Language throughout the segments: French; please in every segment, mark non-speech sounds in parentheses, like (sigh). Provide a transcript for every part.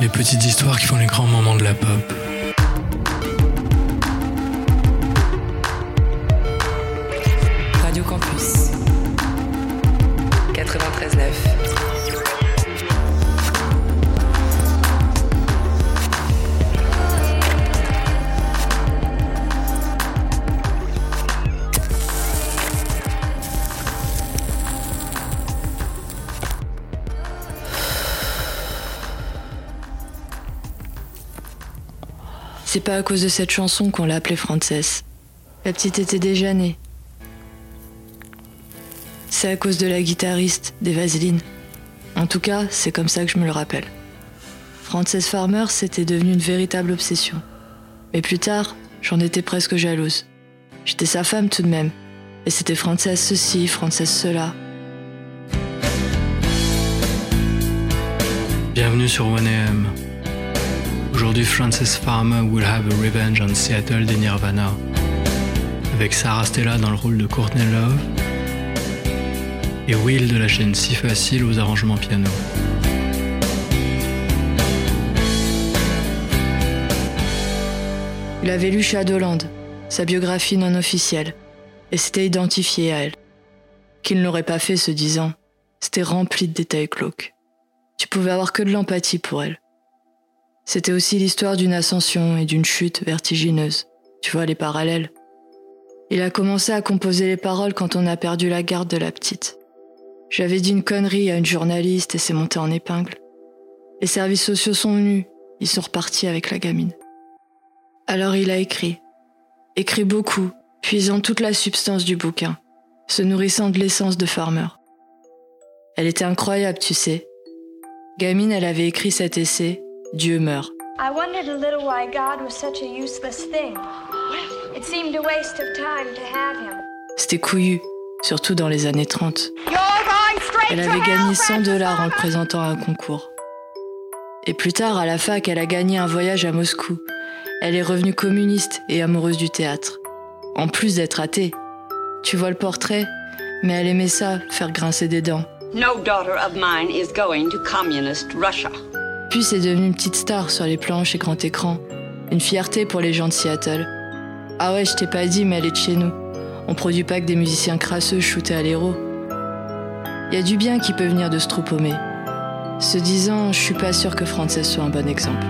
Les petites histoires qui font les grands moments de la pop. C'est pas à cause de cette chanson qu'on l'a appelée Frances. La petite était déjà née. C'est à cause de la guitariste, des vaselines. En tout cas, c'est comme ça que je me le rappelle. Frances Farmer, c'était devenu une véritable obsession. Mais plus tard, j'en étais presque jalouse. J'étais sa femme tout de même. Et c'était Frances ceci, Frances cela. Bienvenue sur 1AM. Aujourd'hui, Frances Farmer will have a revenge on Seattle des Nirvana. Avec Sarah Stella dans le rôle de Courtney Love et Will de la chaîne Si Facile aux arrangements piano. Il avait lu Shadowland, sa biographie non officielle, et s'était identifié à elle. Qu'il ne l'aurait pas fait se disant, c'était rempli de détails glauques. Tu pouvais avoir que de l'empathie pour elle. C'était aussi l'histoire d'une ascension et d'une chute vertigineuse. Tu vois les parallèles? Il a commencé à composer les paroles quand on a perdu la garde de la petite. J'avais dit une connerie à une journaliste et c'est monté en épingle. Les services sociaux sont venus, ils sont repartis avec la gamine. Alors il a écrit. Écrit beaucoup, puisant toute la substance du bouquin, se nourrissant de l'essence de Farmer. Elle était incroyable, tu sais. Gamine, elle avait écrit cet essai, Dieu meurt. I wondered a little why God was such a useless thing. It seemed a waste of time to have him. C'était couillu, surtout dans les années 30. You're going straight Elle avait gagné 100 Francis dollars en présentant à un concours. Et plus tard, à la fac, elle a gagné un voyage à Moscou. Elle est revenue communiste et amoureuse du théâtre. En plus d'être athée. Tu vois le portrait? Mais elle aimait ça, faire grincer des dents. No daughter of mine is going to communist Russia. Puis c'est devenu une petite star sur les planches et grand écran. Une fierté pour les gens de Seattle. Ah ouais, je t'ai pas dit, mais elle est de chez nous. On produit pas que des musiciens crasseux shootés à l'héros. Y a du bien qui peut venir de se troupomer. Se disant, je suis pas sûr que Frances soit un bon exemple.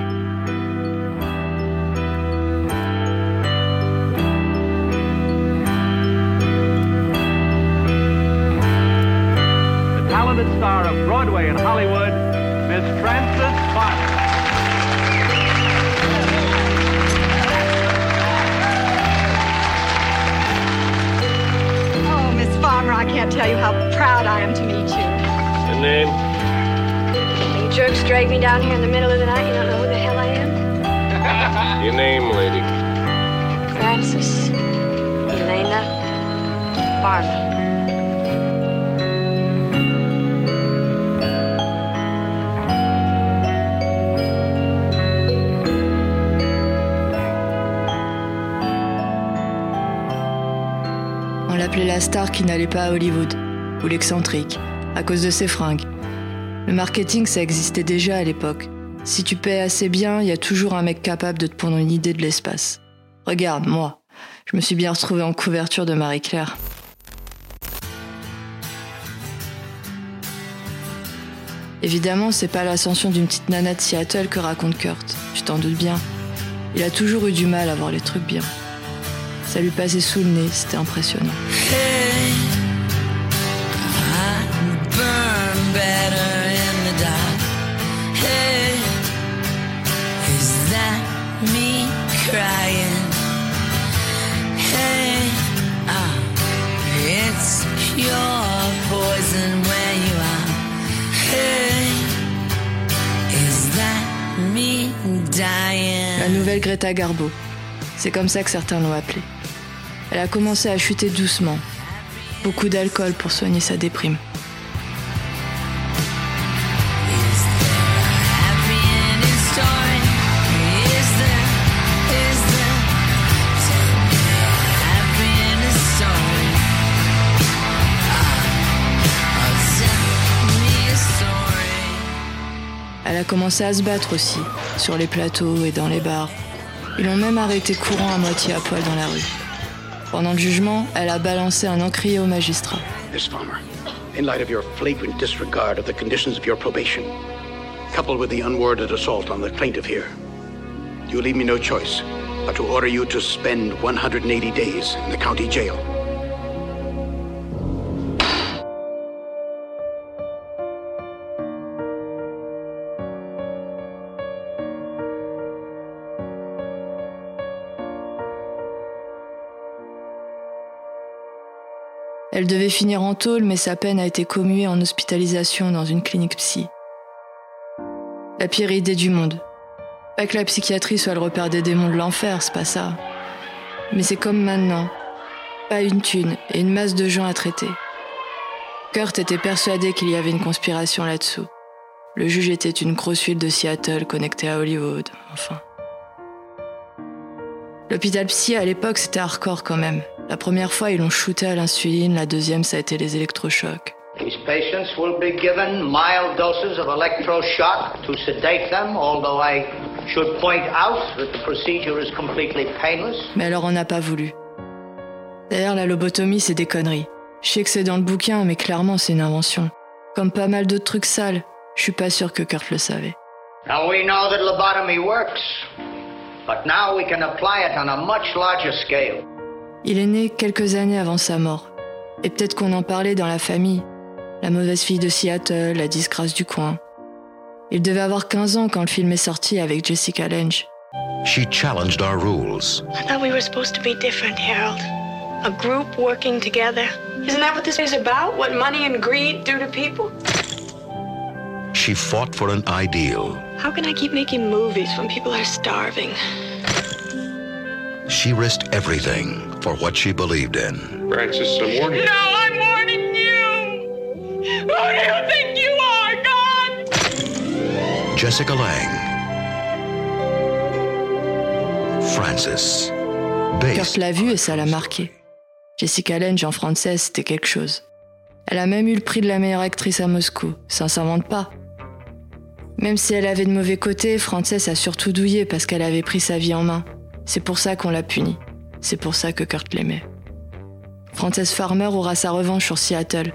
I can't tell you how proud I am to meet you. Your name? You jerks drag me down here in the middle of the night. You don't know who the hell I am? (laughs) Your name, lady. Francis. Elena. Farmer. Star qui n'allait pas à Hollywood, ou l'excentrique, à cause de ses fringues. Le marketing, ça existait déjà à l'époque. Si tu paies assez bien, il y a toujours un mec capable de te pondre une idée de l'espace. Regarde, moi, je me suis bien retrouvée en couverture de Marie-Claire. Évidemment, c'est pas l'ascension d'une petite nana de Seattle que raconte Kurt, tu t'en doutes bien. Il a toujours eu du mal à voir les trucs bien. Ça lui passait sous le nez, c'était impressionnant. La nouvelle Greta Garbo. C'est comme ça que certains l'ont appelée. Elle a commencé à chuter doucement. Beaucoup d'alcool pour soigner sa déprime. Elle a commencé à se battre aussi, sur les plateaux et dans les bars. Ils l'ont même arrêté courant à moitié à poil dans la rue. Pendant le jugement, elle a balancé un encrier au magistrat. Miss Farmer, in light of your flagrant disregard of the conditions of your probation, coupled with the unworded assault on the plaintiff here, you leave me no choice but to order you to spend 180 days in the county jail. Elle devait finir en tôle, mais sa peine a été commuée en hospitalisation dans une clinique psy. La pire idée du monde. Pas que la psychiatrie soit le repère des démons de l'enfer, c'est pas ça. Mais c'est comme maintenant. Pas une thune et une masse de gens à traiter. Kurt était persuadé qu'il y avait une conspiration là-dessous. Le juge était une grosse huile de Seattle connectée à Hollywood, enfin. L'hôpital psy à l'époque c'était hardcore quand même. La première fois ils l'ont shooté à l'insuline, la deuxième ça a été les électrochocs. These patients will be given mild doses of electroshock to sedate them, although I should point out that the procedure is completely painless. Mais elle en a pas voulu. D'ailleurs la lobotomie c'est des conneries. Je sais que c'est dans le bouquin mais clairement c'est une invention. Comme pas mal d'autres trucs sales, je suis pas sûr que Kurt le savait. Now we know that lobotomy works, but now we can apply it on a much larger scale. Il est né quelques années avant sa mort. Et peut-être qu'on en parlait dans la famille. La mauvaise fille de Seattle, la disgrâce du coin. Il devait avoir 15 ans quand le film est sorti avec Jessica Lange. She challenged our rules. I thought we were supposed to be different, Harold. A group working together. Isn't that what this is about? What money and greed do to people? She fought for an ideal. How can I keep making movies when people are starving? She risked everything for what she believed in. Francis, I'm warning No, I'm warning you! Who do you think you are, God? Jessica Lang. Francis. Kurt l'a vu et ça l'a marqué. Jessica Lange en français, c'était quelque chose. Elle a même eu le prix de la meilleure actrice à Moscou. Ça ne s'invente pas. Même si elle avait de mauvais côtés, Frances a surtout douillé parce qu'elle avait pris sa vie en main. C'est pour ça qu'on l'a punie. C'est pour ça que Kurt l'aimait. Frances Farmer aura sa revanche sur Seattle.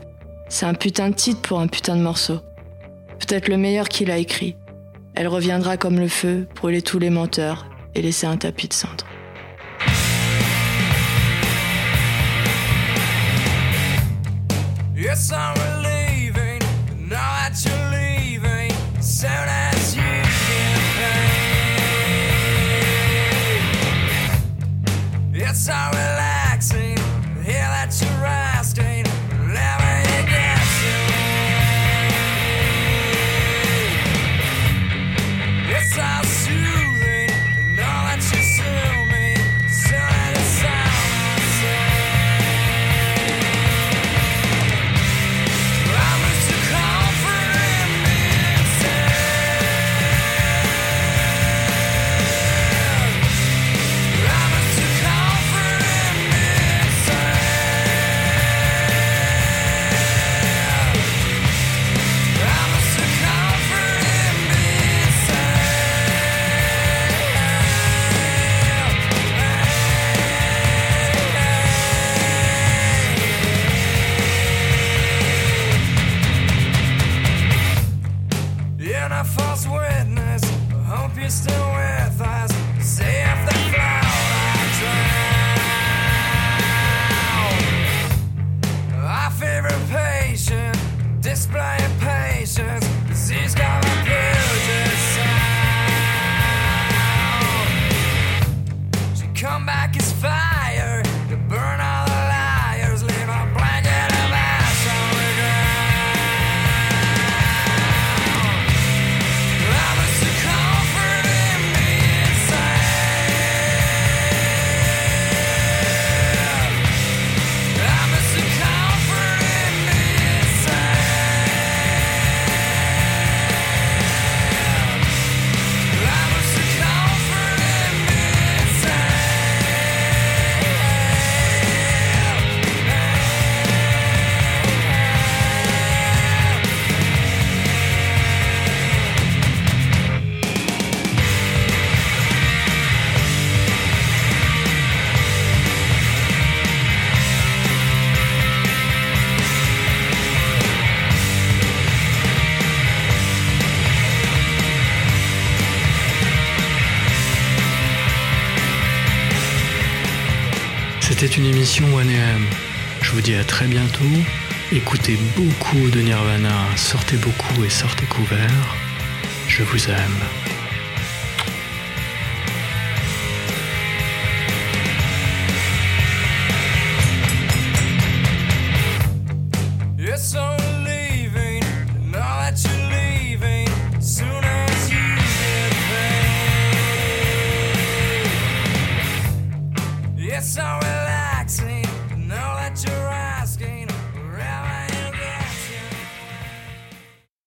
C'est un putain de titre pour un putain de morceau. Peut-être le meilleur qu'il a écrit. Elle reviendra comme le feu, brûler tous les menteurs et laisser un tapis de cendres. Yes, I'm C'était une émission 1AM. Je vous dis à très bientôt. Écoutez beaucoup de Nirvana, sortez beaucoup et sortez couverts. Je vous aime.